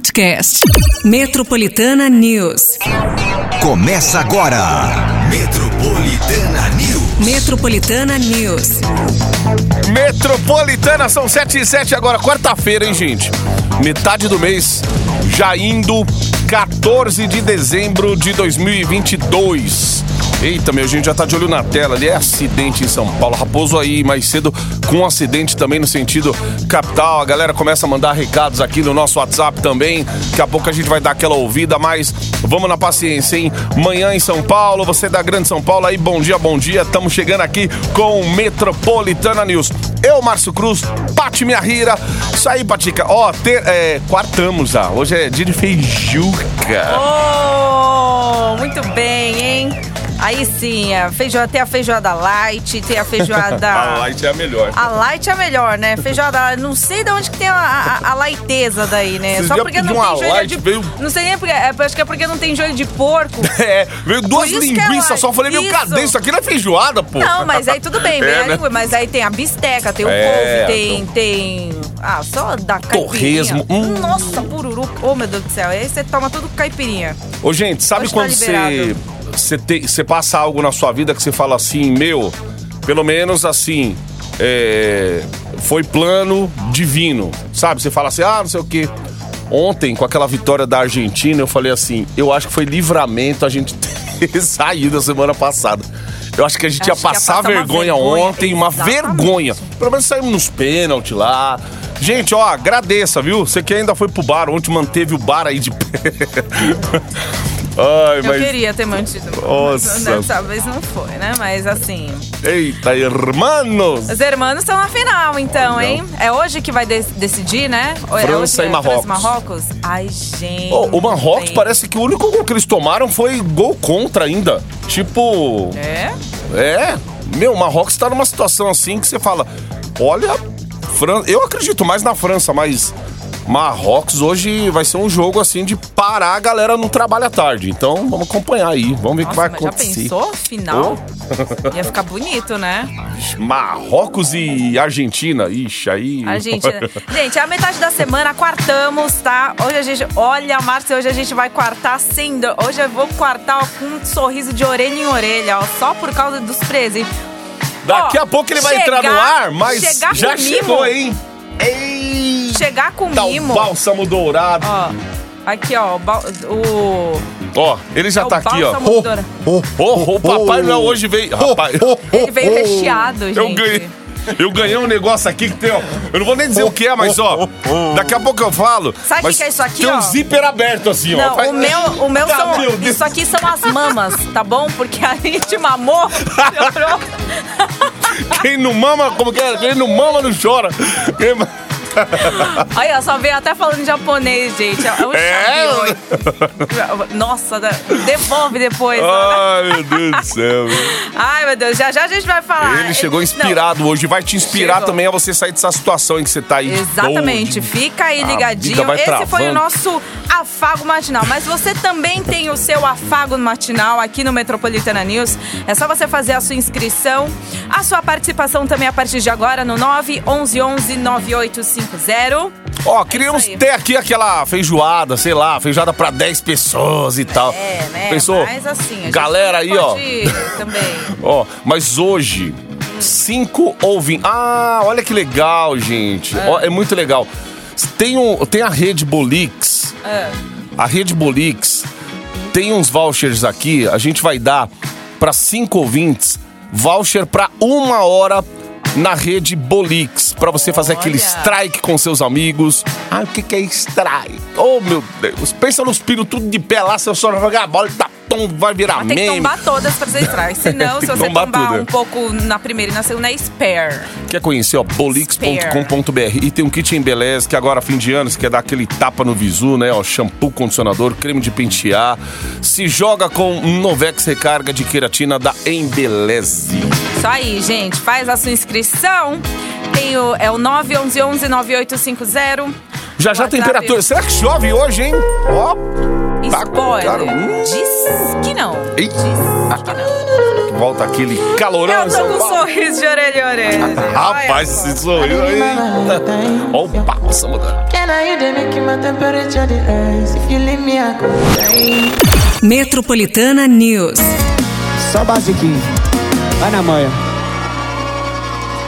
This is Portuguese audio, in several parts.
podcast. Metropolitana News. Começa agora. Metropolitana News. Metropolitana News. Metropolitana, são 7 e 7 agora, quarta-feira, hein, gente? Metade do mês, já indo 14 de dezembro de 2022. Eita, meu, a gente já tá de olho na tela ali. É acidente em São Paulo. Raposo aí mais cedo com um acidente também no sentido capital. A galera começa a mandar recados aqui no nosso WhatsApp também. Daqui a pouco a gente vai dar aquela ouvida, mas vamos na paciência, hein? Manhã em São Paulo, você da Grande São Paulo aí, bom dia, bom dia. Estamos chegando aqui com Metropolitana News. Eu, Márcio Cruz, Pati Minha Rira. Isso aí, Patica. Ó, ter, é, quartamos já. Hoje é dia de feijuca. Oh, muito bem, hein? Aí sim, a feijoada, tem a feijoada light, tem a feijoada. A light é a melhor. A light é a melhor, né? Feijoada, não sei de onde que tem a, a, a lighteza daí, né? Vocês Só porque não tem joelho light, de. veio- Não sei nem porque. É, acho que é porque não tem joelho de porco. É, veio duas é linguiças light. só. Falei, meu, cadê? Isso aqui não é feijoada, pô. Não, mas aí tudo bem, É, né? mas aí tem a bisteca, tem o É, couve, tem, tem. Ah, só da caipirinha. Torresmo, hum. Nossa, pururu. Oh, meu Deus do céu. Aí você toma tudo caipirinha. Ô, gente, sabe Hoje tá quando você, liberado. Você, te- você passa algo na sua vida que você fala assim, meu, pelo menos assim, é, foi plano divino, sabe? Você fala assim, ah, não sei o quê. Ontem, com aquela vitória da Argentina, eu falei assim, eu acho que foi livramento a gente ter saído a semana passada. Eu acho que a gente ia que ia passar passar uma vergonha, vergonha, ontem, uma exatamente. vergonha. Pelo menos saímos nos pênaltis lá. Gente, ó, agradeça, viu? Você que ainda foi pro bar, ontem manteve o bar aí de pé. Ai, Eu mas. queria ter mantido. Nossa. Dessa vez não foi, né? Mas assim. Eita, irmãos! Os hermanos estão na final, então, hein? É hoje que vai de- decidir, né? É França hoje, e Marrocos. França Marrocos? Ai, gente. Ô, o Marrocos parece que o único gol que eles tomaram foi gol contra ainda. Tipo. É? É. Meu, o Marrocos tá numa situação assim que você fala: olha, Fran... eu acredito mais na França, mas. Marrocos hoje vai ser um jogo assim de parar a galera no trabalho à tarde. Então vamos acompanhar aí. Vamos ver o que vai mas já acontecer. pensou? Final? Ia ficar bonito, né? Marrocos e Argentina. Ixi, aí. Argentina. Gente, é a metade da semana, quartamos, tá? Hoje a gente. Olha, Márcia, hoje a gente vai quartar sem dor. Hoje eu vou quartar ó, com um sorriso de orelha em orelha, ó. Só por causa dos presentes. Daqui Ó, a pouco ele vai chegar- entrar no ar, mas chegar já chegou, hein? Ei! Chegar com Tá o mimo. bálsamo dourado. Ó, aqui, ó, o. o Ó, ele já é o tá aqui, ó. bálsamo dourado. Oh, o Papai Noel hoje veio. Rapaz, Ele veio recheado, gente. eu ganhei. Eu ganhei um negócio aqui que tem, ó. Eu não vou nem dizer o que é, mas ó. Daqui a pouco eu falo. Sabe o que que é isso aqui, Tem um ó? zíper aberto assim, ó. Não, Faz- o meu, o meu Ah, são. meu Deus. Isso aqui são as mamas, tá bom? Porque a gente mamou. chorou. Quem não mama, como que é? Quem não mama não chora. Quem Olha, só veio até falando japonês, gente. É um É? Nossa, devolve depois. Ai, meu Deus do céu. Ai, meu Deus, já já a gente vai falar. Ele chegou Não, inspirado hoje. Vai te inspirar Chegou. também a você sair dessa situação em que você tá aí. Exatamente, doido. fica aí ligadinho. Esse foi travando. o nosso afago matinal. Mas você também tem o seu afago matinal aqui no Metropolitana News. É só você fazer a sua inscrição, a sua participação também a partir de agora no 911 9850. Ó, queríamos aí. ter aqui aquela feijoada, sei lá, feijoada pra 10 pessoas e tal. É, né? Pensou? Mas assim, Galera aí, ó. também. Ó, mas hoje, cinco ouvintes. Ah, olha que legal, gente. Ó, é muito legal. Tem, um, tem a rede Bolix. É. A rede Bolix tem uns vouchers aqui. A gente vai dar para cinco ouvintes voucher para uma hora na rede Bolix para você fazer aquele Olha. strike com seus amigos. Ah, o que, que é strike? Oh, meu Deus. Pensa nos pinos tudo de pé lá, seu só jogar a bola e tá, tom, vai virar Mas tem que tombar todas pra você entrar. Senão, Tem se você tombar tombar tudo, um pouco na primeira e na segunda, é spare. Quer conhecer, ó, bolix.com.br e tem um kit em beleza que agora, fim de ano, você quer dar aquele tapa no visu, né? Ó, shampoo, condicionador, creme de pentear. Se joga com Novex Recarga de queratina da Embeleze. Isso aí, gente. Faz a sua inscrição. Tem o, é o 911 9850. Já já a WhatsApp. temperatura. Será que chove hoje, hein? Ó, tá Spoiler. hum. Diz que não. Ei. Diz que não. volta aquele calorão Eu tô com um sorriso de orelha a orelha. Rapaz, esse sorriso aí. Olha o papo, Samodana. Can I you dey make my temperature the rise? If you leave me, I could die. Metropolitana News. Só basiquinho. Vai na manha.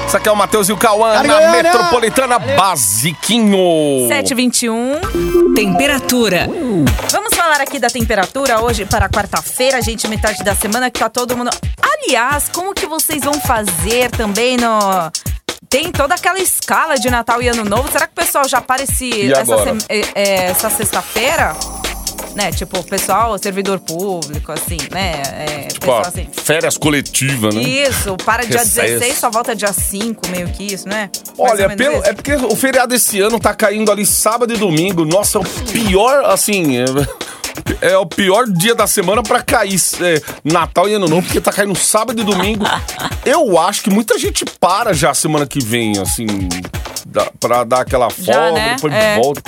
Isso aqui é o Matheus e o Cauã na! Metropolitana Basiquinho. 721. Temperatura. Vamos falar aqui da temperatura hoje para quarta-feira, gente, metade da semana que tá todo mundo. Aliás, como que vocês vão fazer também no tem toda aquela escala de Natal e Ano Novo. Será que o pessoal já para esse, essa, é, é, essa sexta-feira? Né, tipo, pessoal, servidor público, assim, né? É, Tipo, assim. férias coletivas, né? Isso, para dia Recesso. 16, só volta dia 5, meio que isso, né? Olha, menos pelo- isso. é porque o feriado esse ano tá caindo ali sábado e domingo. Nossa, é o pior, assim. É, é o pior dia da semana pra cair é, Natal e Ano Novo, porque tá caindo sábado e domingo. Eu acho que muita gente para já semana que vem, assim, pra dar aquela Já, folga, né? depois É. volta.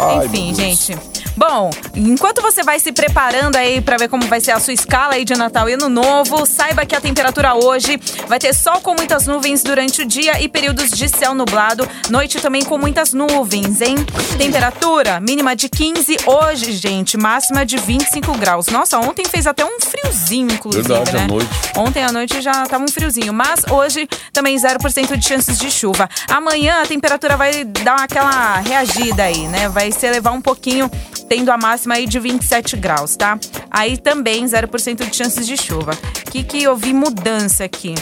Ai, Enfim, gente. Bom, enquanto você vai se preparando aí pra ver como vai ser a sua escala aí de Natal e Ano Novo, saiba que a temperatura hoje vai ter sol com muitas nuvens durante o dia e períodos de céu nublado. Noite também com muitas nuvens, hein? Temperatura mínima de 15 hoje, gente, máxima de 25 graus. Nossa, ontem fez até um friozinho, inclusive, Verdade, à né? noite. Ontem à noite já tava um friozinho, mas hoje também 0% de chances de chuva. Amanhã a temperatura vai dar aquela reagida aí, né? Vai se elevar um pouquinho, tendo a máxima aí de 27 graus, tá? Aí também 0% de chances de chuva. O que, que eu vi mudança aqui?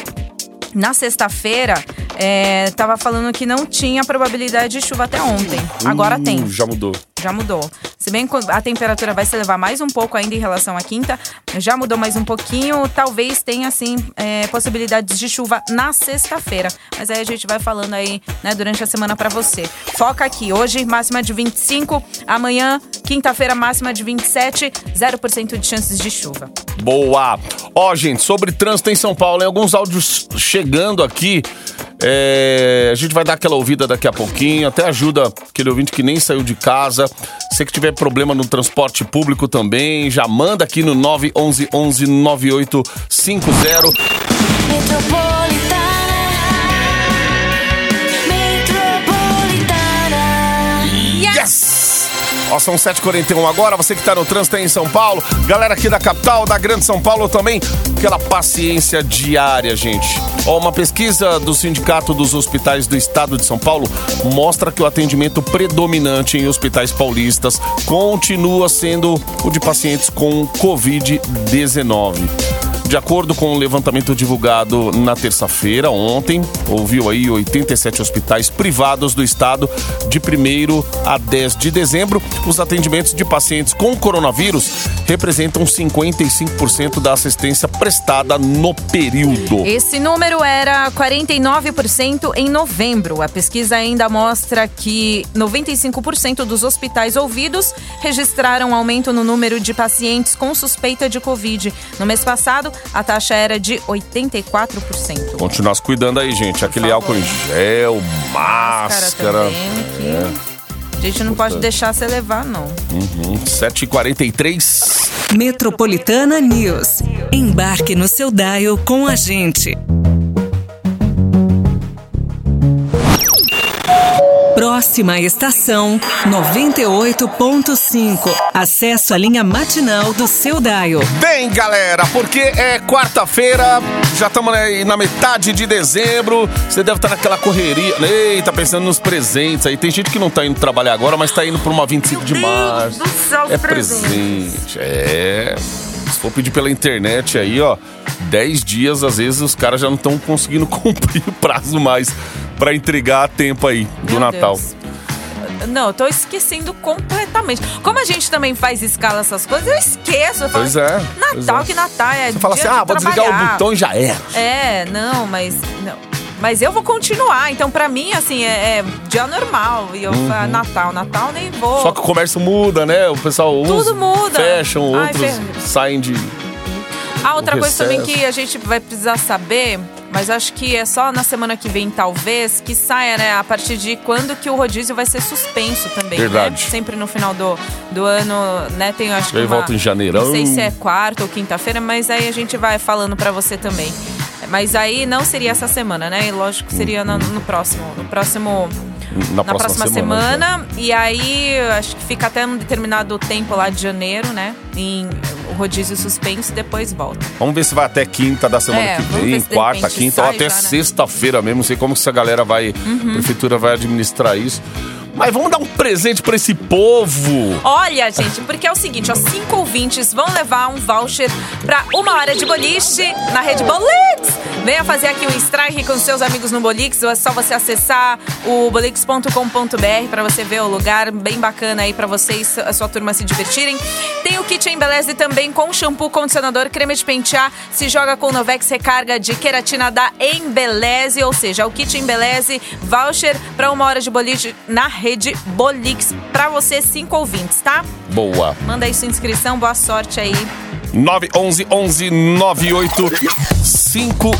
Na sexta-feira, é, tava falando que não tinha probabilidade de chuva até ontem. Agora Hum, tem. Já mudou. Já mudou. Se bem que a temperatura vai se elevar mais um pouco ainda em relação à quinta, já mudou mais um pouquinho. Talvez tenha, assim, é, possibilidades de chuva na sexta-feira. Mas aí a gente vai falando aí, né, durante a semana pra você. Foca aqui. Hoje, máxima de 25. Amanhã, quinta-feira, máxima de 27. 0% de chances de chuva. Boa! Ó, gente, sobre trânsito em São Paulo, em alguns áudios chegando aqui. é, a gente vai dar aquela ouvida daqui a pouquinho, até ajuda aquele ouvinte que nem saiu de casa. Se que tiver problema no transporte público também, já manda aqui no 911 11 9850. Yes! Ó, são 7h41 agora, você que tá no trânsito aí em São Paulo, galera aqui da capital, da Grande São Paulo também, aquela paciência diária, gente. Ó, uma pesquisa do Sindicato dos Hospitais do Estado de São Paulo mostra que o atendimento predominante em hospitais paulistas continua sendo o de pacientes com Covid-19. De acordo com o levantamento divulgado na terça-feira, ontem, ouviu aí 87 hospitais privados do estado de 1 a 10 de dezembro. Os atendimentos de pacientes com coronavírus representam 55% da assistência prestada no período. Esse número era 49% em novembro. A pesquisa ainda mostra que 95% dos hospitais ouvidos registraram aumento no número de pacientes com suspeita de Covid. No mês passado, a taxa era de 84%. Continuar se cuidando aí, gente. Aquele favor. álcool em gel, Cara, máscara. também, que a gente não pode deixar se levar, não. 7h43. Metropolitana News. Embarque no seu dial com a gente. Próxima estação 98.5. Acesso à linha matinal do seu dial. Bem, galera, porque é quarta-feira, já estamos na metade de dezembro. Você deve estar naquela correria. Eita, pensando nos presentes aí. Tem gente que não tá indo trabalhar agora, mas tá indo pra uma 25 de Meu Deus março. do céu, é presentes. presente. É. Se for pedir pela internet aí, ó, 10 dias, às vezes os caras já não estão conseguindo cumprir o prazo mais pra entregar a tempo aí do Meu Natal. Deus. Não, eu tô esquecendo completamente. Como a gente também faz escala essas coisas, eu esqueço. Eu falo, Pois é, pois Natal, é. que Natal é Você fala assim, ah, vou desligar o trabalhar. botão e já era. É, não, mas. Não. Mas eu vou continuar. Então, pra mim, assim, é, é dia normal. E eu falo, Natal, Natal nem vou. Uhum. Só que o comércio muda, né? O pessoal Tudo muda. fecham, Ai, outros saem de. Ah, outra coisa também que a gente vai precisar saber, mas acho que é só na semana que vem, talvez, que saia, né? A partir de quando que o rodízio vai ser suspenso também. Verdade. Né? Sempre no final do, do ano, né? Tem, acho que. Uma- volta em janeirão. Não sei se é quarta ou quinta-feira, mas aí a gente vai falando pra você também. Mas aí não seria essa semana, né? E lógico que seria no, no próximo. No próximo. Na, Na próxima, semana. E aí, acho que fica até um determinado tempo lá de janeiro, né? Em o rodízio suspenso e depois volta. Vamos ver se vai até quinta da semana É, que vem, quarta, quinta, ou até né? Uhum. sexta-feira mesmo. Não sei como que essa galera vai, a prefeitura vai administrar isso. Mas vamos dar um presente pra esse povo. Olha, gente, porque é o seguinte, ó, cinco ouvintes vão levar um voucher pra uma hora de boliche na rede Bolix. Venha fazer aqui um strike com seus amigos no Bolix, é só você acessar o bolix.com.br pra você ver o lugar bem bacana aí pra vocês, a sua turma se divertirem. Tem o kit Embeleze também com shampoo, condicionador, creme de pentear, se joga com Novex recarga de queratina da Embeleze, ou seja, o kit Embeleze voucher pra uma hora de boliche na rede Bolix pra você cinco ouvintes, tá? Boa. Manda aí sua inscrição, boa sorte aí. 911 11 98 50.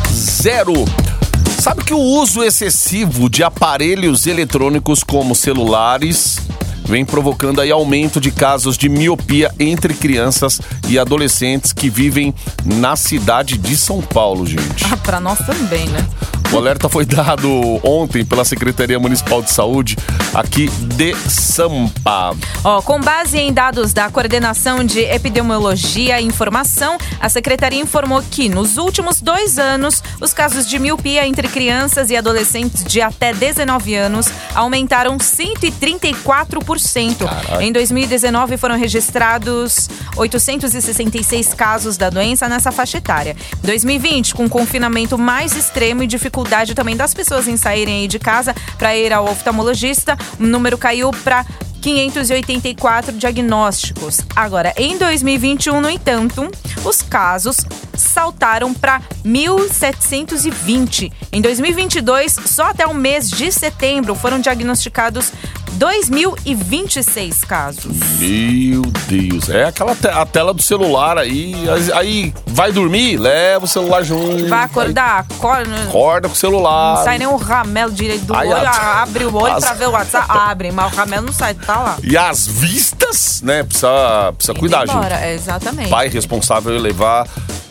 Sabe que o uso excessivo de aparelhos eletrônicos como celulares vem provocando aí aumento de casos de miopia entre crianças e adolescentes que vivem na cidade de São Paulo, gente. Ah, pra nós também, né? O alerta foi dado ontem pela Secretaria Municipal de Saúde aqui de Sampa. Ó, com base em dados da Coordenação de Epidemiologia e Informação, a Secretaria informou que, nos últimos dois anos, os casos de miopia entre crianças e adolescentes de até 19 anos aumentaram 134%. Em 2019, foram registrados 866 casos da doença nessa faixa etária. Em 2020, com confinamento mais extremo e dificuldade também das pessoas em saírem aí de casa para ir ao oftalmologista, o número caiu para 584 diagnósticos. Agora, em 2021, no entanto, os casos saltaram para 1.720. Em 2022, só até o mês de setembro foram diagnosticados 2.026 casos. Meu Deus, é aquela te- a tela do celular aí, aí vai dormir, leva o celular junto. Vai acordar, acorda, não Acorda com o celular. sai nem o ramelo direito do Ai, olho, a- abre o olho as- pra ver o WhatsApp, abre, mas o ramelo não sai, tá lá. E as vistas, né? Precisa, precisa cuidar, gente. É, exatamente. Pai responsável levar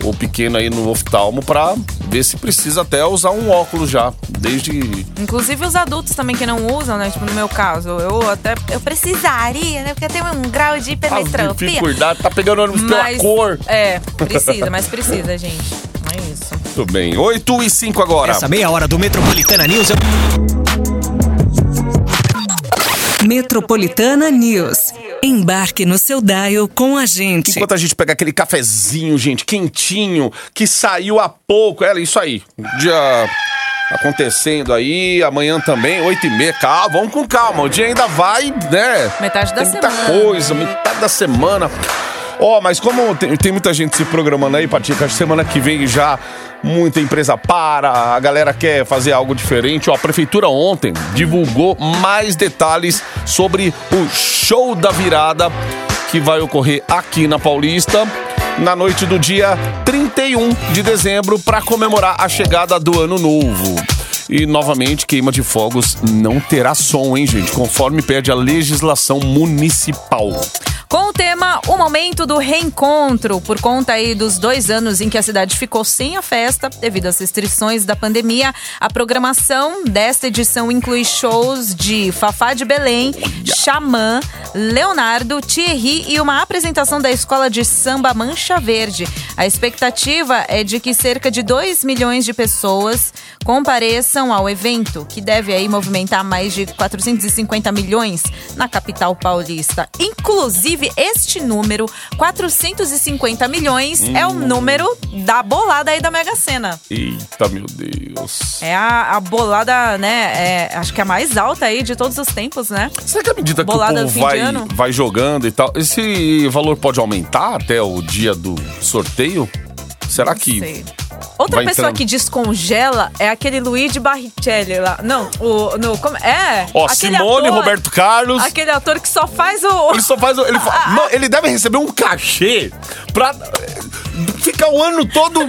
o pequeno aí no oftalmo pra ver se precisa até usar um óculos já. Desde. Inclusive os adultos também que não usam, né? Tipo, no meu caso, eu até eu precisaria, né? Porque tem um grau de As hipermetropia. dificuldades, tá pegando ônibus pela cor. É, precisa, mas precisa, gente. É isso. Tudo bem. 8 e 5 agora. Essa meia hora do Metropolitana News é Metropolitana News. Embarque no seu dial com a gente. Enquanto a gente pega aquele cafezinho, gente, quentinho, que saiu há pouco. É isso aí. Dia acontecendo aí, amanhã também, 8 e meia. Calma, vamos com calma. O dia ainda vai, né? Metade da tem muita semana. coisa, metade da semana. Ó, mas como tem, tem muita gente se programando aí, Patica, semana que vem já muita empresa para, a galera quer fazer algo diferente. Ó, a prefeitura ontem divulgou mais detalhes sobre o show da virada que vai ocorrer aqui na Paulista na noite do dia 31 de dezembro para comemorar a chegada do ano novo. E novamente, queima de fogos não terá som, hein, gente? Conforme pede a legislação municipal. Com tema O Momento do Reencontro, por conta aí dos dois anos em que a cidade ficou sem a festa, devido às restrições da pandemia, a programação desta edição inclui shows de Fafá de Belém, Xamã, Leonardo, Thierry e uma apresentação da escola de samba Mancha Verde. A expectativa é de que cerca de 2 milhões de pessoas compareçam ao evento, que deve aí movimentar mais de 450 milhões na capital paulista. Inclusive, este número, 450 milhões, é o número da bolada aí da Mega Sena. Eita, meu Deus. É a, a bolada, né? é, acho que é a mais alta aí de todos os tempos, né? Será que à medida que Bolada o do fim povo vai, vai jogando e tal, esse valor pode aumentar até o dia do sorteio? Será que. Sei. Outra vai pessoa entrando? que descongela é aquele Luigi Barrichelli lá. Não, o. No, como, é. Ó, aquele Simone, ator- Roberto Carlos. Aquele ator que só faz o. Ele só faz. o- Ele, fa- Não, ele deve receber um cachê pra ficar o ano todo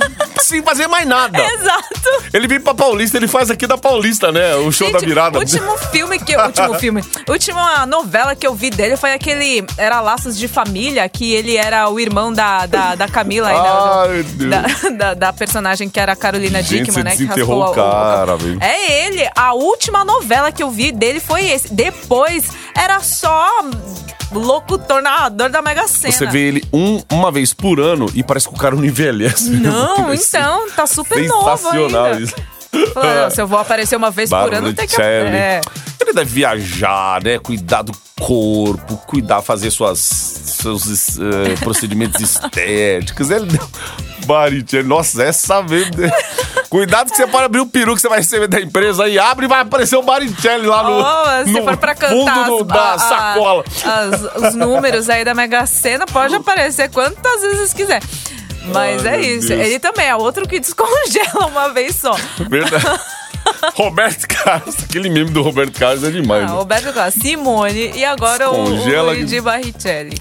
sem fazer mais nada. Exato. Ele vem pra Paulista, ele faz aqui da Paulista, né? O show da Gente, virada. O último filme que. Último filme. Última novela que eu vi dele foi aquele. Era Laços de Família, que ele era o irmão da, da, da Camila, da- Ai, Deus. da, da, da personagem que era a Carolina Gente, Dickman, né? Que raspou o cara, velho. É ele. A última novela que eu vi dele foi esse. Depois era só locutor, narrador da Mega Sena. Você vê ele um, uma vez por ano e parece que o cara não envelhece. Não, ser então, tá super novo Sensacional ainda. isso. Falou, não, se eu vou aparecer uma vez por ano, tem que... É. Ele deve viajar, né? Cuidar do corpo, cuidar, fazer suas, seus eh, procedimentos estéticos. Ele deu. Baricelli, nossa, essa vez. Cuidado que você pode abrir o peru que você vai receber da empresa aí, abre e vai aparecer o Baricelli lá no, Oh, se no for pra fundo cantar as- da a- sacola. as- os números aí da Mega Sena, pode aparecer quantas vezes quiser. Mas Ai, é isso. Deus. Ele também é outro que descongela uma vez só. Verdade. Roberto Carlos, aquele meme do Roberto Carlos é demais. Ah, né? Roberto Carlos, Simone e agora o, Descongela o que- Luigi Barrichelli.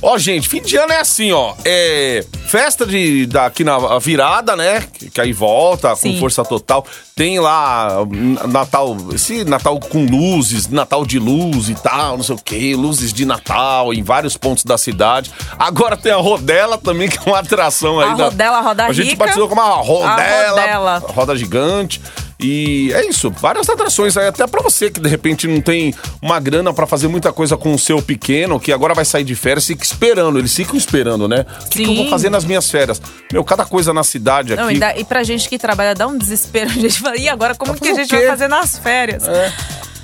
Ó, gente, fim de ano é assim, ó. É festa de daqui na virada, né? Que, que aí volta Sim. com força total. Tem lá hum, Natal, esse Natal com luzes, Natal de luz e tal, não sei o quê, luzes de Natal em vários pontos da cidade. Agora tem a Rodela também, que é uma atração aí A da- Rodela, a Roda A gente Rica. batizou como uma Rodela, Rodela. roda gigante. E é isso, várias atrações aí, até pra você que de repente não tem uma grana pra fazer muita coisa com o seu pequeno, que agora vai sair de férias, fica esperando, eles ficam esperando, né? O que, que eu vou fazer nas minhas férias? Meu, cada coisa na cidade aqui. Não, e, dá- e pra gente que trabalha dá um desespero. A gente fala, e agora como Vai que a gente vai fazer nas férias?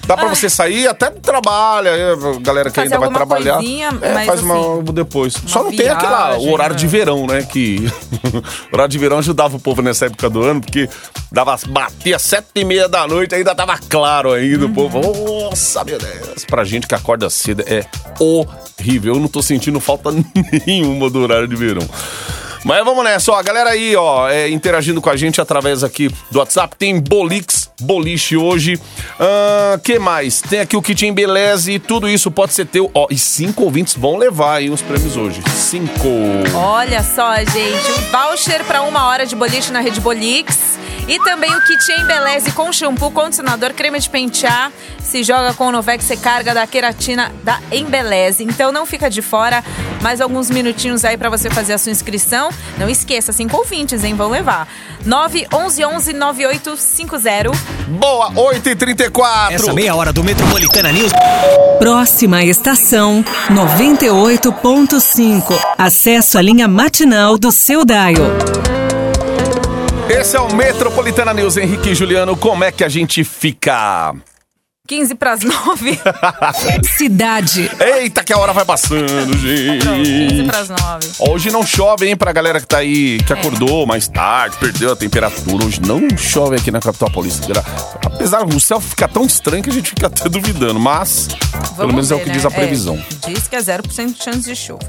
Dá pra você sair até do trabalho, aí a galera que Fazer ainda vai alguma trabalhar. coisinha, é, mas faz uma assim, depois. Só não tem aquela, o viagem, horário de né? verão, né? Que o horário de verão ajudava o povo nessa época do ano, porque dava, batia sete e meia da noite, ainda tava claro ainda. O Uhum. povo, nossa, meu Deus. Pra gente que acorda cedo é horrível. Eu não tô sentindo falta nenhuma do horário de verão. Mas vamos nessa, ó. A galera aí, ó, é, interagindo com a gente através aqui do WhatsApp. Tem Bolix, boliche hoje. Ah, que mais? Tem aqui o Kit Embeleze. Tudo isso pode ser teu. Ó, e cinco ouvintes vão levar aí os prêmios hoje. Cinco. Olha só, gente, um voucher para uma hora de boliche na Rede Bolix. E também o kit Embeleze com shampoo, condicionador, creme de pentear. Se joga com o Novex Recarga da queratina da Embeleze. Então não fica de fora. Mais alguns minutinhos aí para você fazer a sua inscrição. Não esqueça, cinco ouvintes, hein? Vão levar. 911 9850. Boa, 8h34. Essa meia hora do Metropolitana News. Próxima estação 98.5. Acesso à linha matinal do seu Dial. Esse é o Metropolitana News, Henrique e Juliano. Como é que a gente fica? 15 para as 9. Cidade. Eita, que a hora vai passando, gente. 15 para as 9. Hoje não chove, hein, pra galera que tá aí, que acordou mais tarde, perdeu a temperatura. Hoje não chove aqui na capital paulista. Apesar do céu ficar tão estranho que a gente fica até duvidando, mas pelo Vamos menos é o ver, que né? diz a previsão. É, diz que é 0% de chance de chuva.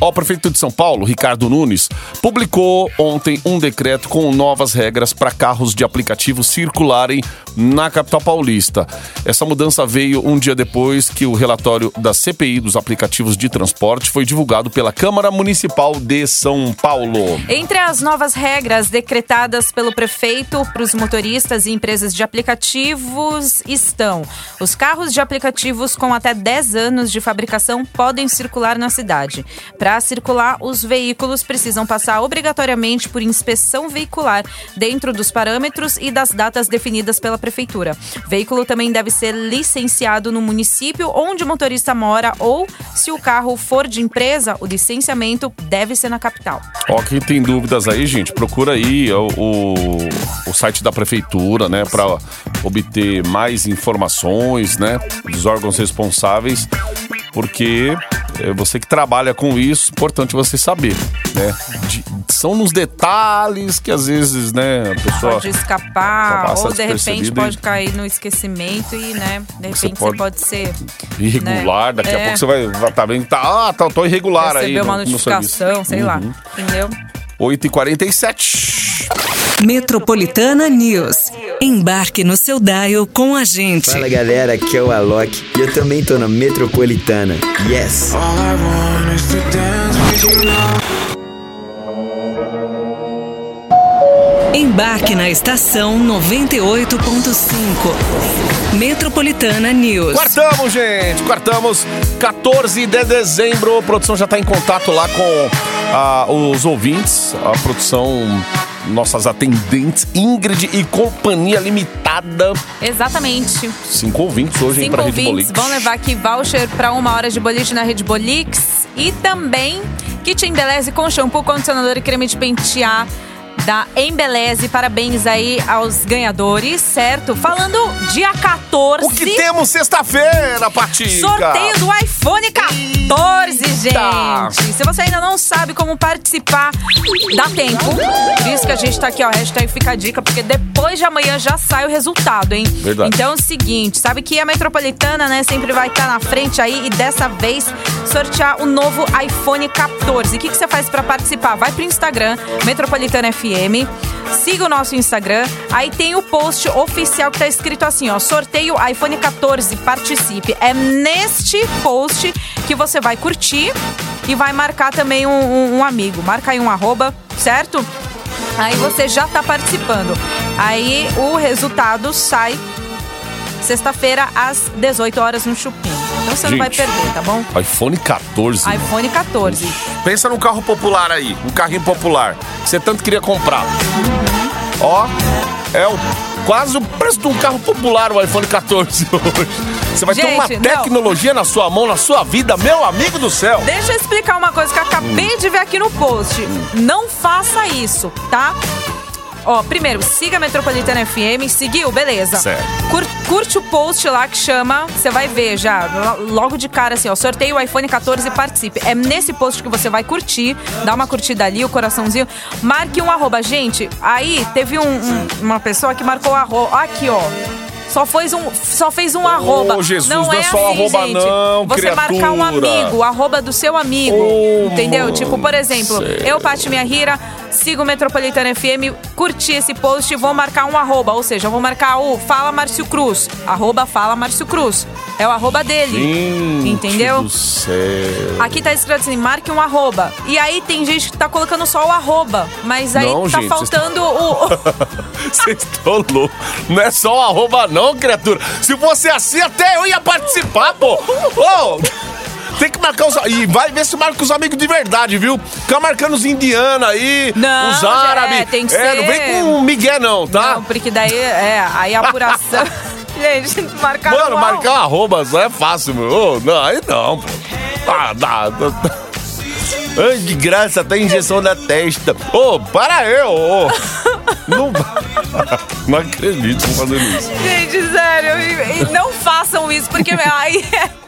Ó, o prefeito de São Paulo, Ricardo Nunes, publicou ontem um decreto com novas regras para carros de aplicativo circularem na capital paulista. Essa mudança veio um dia depois que o relatório da CPI dos aplicativos de transporte foi divulgado pela Câmara Municipal de São Paulo. Entre as novas regras decretadas pelo prefeito para os motoristas e empresas de aplicativos estão: os carros de aplicativos com até 10 anos de fabricação podem circular na cidade. Para circular, os veículos precisam passar obrigatoriamente por inspeção veicular dentro dos parâmetros e das datas definidas pela prefeitura. O veículo também deve ser licenciado no município onde o motorista mora ou, se o carro for de empresa, o licenciamento deve ser na capital. Ó, quem tem dúvidas aí, gente, procura aí o, o, o site da prefeitura, né, para obter mais informações, né, dos órgãos responsáveis, porque é você que trabalha com isso, importante você saber, né? De- são nos detalhes que às vezes, né, a pessoa pode escapar, ou de repente pode cair no esquecimento e, né, de Você repente pode- você pode ser irregular, né? daqui a É. pouco você vai vai tá vendo tá, ah, tá, tô irregular aí receber uma no, no serviço. Uhum. notificação, sei lá, entendeu? 8h47. Metropolitana News. Embarque no seu Dial com a gente. Fala galera, aqui é o Alok e eu também tô na Metropolitana. Yes! All I want is to dance with you now. Embarque na estação 98.5. Metropolitana News. Quartamos, gente, quartamos. 14 de dezembro. A produção já está em contato lá com ah, os ouvintes. A produção, nossas atendentes, Ingrid e Companhia Limitada. Exatamente. Cinco ouvintes hoje, hein, Cinco pra Rede Boliche. vão levar aqui voucher para uma hora de boliche na Rede Bolix. E também kit Embeleze com shampoo, condicionador e creme de pentear da Embeleze. Parabéns aí aos ganhadores, certo? Falando dia 14. O que temos sexta-feira, Patica? Sorteio do iPhone 14, gente. Se você ainda não sabe como participar, dá tempo. Por isso que a gente tá aqui, ó, hashtag fica a dica, porque depois de amanhã já sai o resultado, hein? Verdade. Então é o seguinte, sabe que a Metropolitana, né, sempre vai estar na frente aí e dessa vez sortear o novo iPhone 14. O que, que você faz pra participar? Vai pro Instagram, Metropolitana FM. Siga o nosso Instagram. Aí tem o post oficial que tá escrito assim, ó, sorteio iPhone 14, participe. É neste post que você vai curtir e vai marcar também um, um- um amigo. Marca aí um arroba, certo? Aí você já tá participando. Aí o resultado sai sexta-feira às 18 horas no Chupim. Então você não vai Gente. perder, tá bom? iPhone 14. iPhone 14. Pensa num carro popular aí, um carrinho popular. Você tanto queria comprar. Ó, é o, quase o preço de um carro popular o iPhone 14 hoje. Você vai ter uma Gente, não. tecnologia na sua mão, na sua vida, meu amigo do céu. Deixa eu explicar uma coisa que eu acabei de ver aqui no post. Não faça isso, tá? Ó, primeiro, siga a Metropolitana FM. Seguiu? Beleza. Certo. Cur- curte o post lá que chama. Você vai ver já, lo- logo de cara, assim, ó. Sorteio o iPhone 14 e participe. É nesse post que você vai curtir. Dá uma curtida ali, o coraçãozinho. Marque um arroba. Gente, aí teve um- um- uma pessoa que marcou o arroba. Aqui, ó. Só fez um, só fez um arroba. Jesus, não, não é é só assim, arroba gente. não, Você marcar um criatura. amigo, o arroba do seu amigo. Oh, entendeu? Tipo, por exemplo, sei. eu, Paty Minha Rira, sigo o Metropolitana FM, curti esse post e vou marcar um arroba. Ou seja, vou marcar o Fala Márcio Cruz. Arroba Fala Márcio Cruz. É o arroba dele. Gente entendeu? do céu. Aqui tá escrito assim, marque um arroba. E aí tem gente que tá colocando só o arroba. Mas aí Não, tá gente, vocês faltando o. Vocês estão loucos. Não é só o arroba não, criatura. Se fosse assim, até eu ia participar, pô. Ô, tem que marcar os... E vai ver se marca os amigos de verdade, viu? Fica marcando os indianos aí, Não, os árabes. é, tem que É, não vem com Miguel não, tá? Não, porque daí é. Aí a apuração. gente, marcar Mano, marcar um arroba só é fácil, meu. Ô, não, aí não, pô. Ah, dá, dá. Ai, de graça, até injeção na testa. Ô, para eu, ô. Não, não acredito fazendo isso. Gente, sério, e, e não façam isso, porque aí é.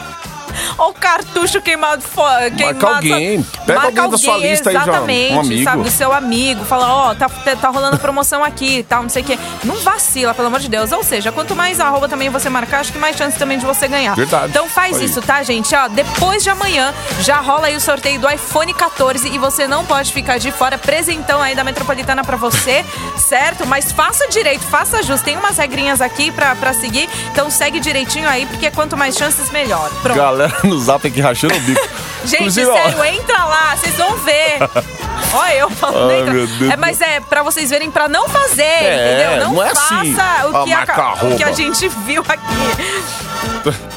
Olha o cartucho queimado fora. Queimado, alguém. Pega alguém da sua lista aí já, um exatamente, amigo. sabe, do seu amigo. Fala, ó, tá, tá, tá rolando promoção aqui e tal, não sei o quê. Não vacila, pelo amor de Deus. Ou seja, quanto mais arroba também você marcar, acho que mais chance também de você ganhar. Verdade. Então faz isso, tá, gente? Ó, depois de amanhã já rola aí o sorteio do iPhone 14 e você não pode ficar de fora. Presentão aí da Metropolitana pra você, certo? Mas faça direito, faça justo. Tem umas regrinhas aqui pra, pra seguir, então segue direitinho aí, porque quanto mais chances, melhor. Pronto. Galera no zap aqui rachando o bico. Gente, Inclusive, ó, sério, entra lá, vocês vão ver. Olha eu falando, Ai, entra. meu Deus. É, mas é pra vocês verem pra não fazer, É, entendeu? Não, não é faça assim, o, ó, que a, o que a gente viu aqui.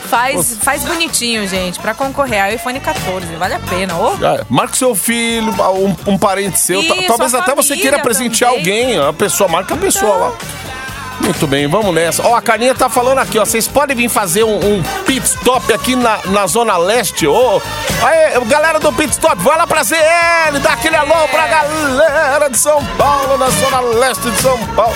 Faz, faz bonitinho, gente, pra concorrer ao iPhone 14. Vale a pena. Ah, Marca seu filho, um, um parente seu. ta- Isso, Talvez até você queira presentear também. alguém. A pessoa, marca a pessoa lá. Muito bem, vamos nessa. Ó, a Carlinha tá falando aqui, ó. Vocês podem vir fazer um, um pit stop aqui na, na Zona Leste. Ô, aí, galera do pit stop, vai lá pra ZL, dá aquele alô pra galera de São Paulo, na Zona Leste de São Paulo.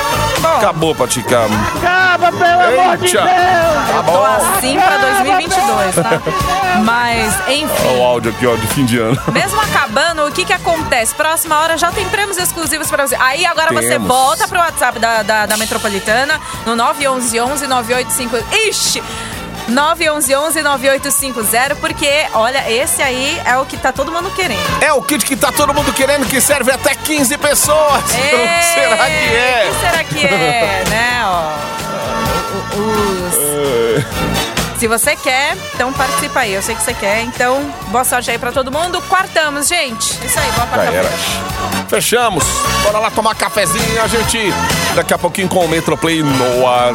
Acabou, Patica. Acaba, pelo amor de. Deus! Tá tô bom. assim pra 2022, tá? Mas, Ó, enfim. o áudio aqui, ó, de fim de ano. Mesmo acabando, o que que acontece? Próxima hora já tem prêmios exclusivos pra você. Aí agora você Temos. volta pro WhatsApp da, da, da Metropolitana Metropolitana no 911 985. Ixi! 911-9850, porque, olha, esse aí é o que tá todo mundo querendo. É o kit que tá todo mundo querendo, que serve até 15 pessoas. Ei, será que é? Que será que é, é né, ó? Os... Se você quer, então participa aí. Eu sei que você quer, então boa sorte aí pra todo mundo. Quartamos, gente. Isso aí, boa quarta-feira. Fechamos. Bora lá tomar cafezinho, a gente Daqui a pouquinho com o Metroplay no ar.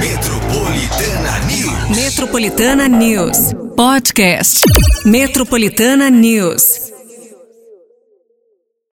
Metropolitana News. Metropolitana News. Podcast. Metropolitana News.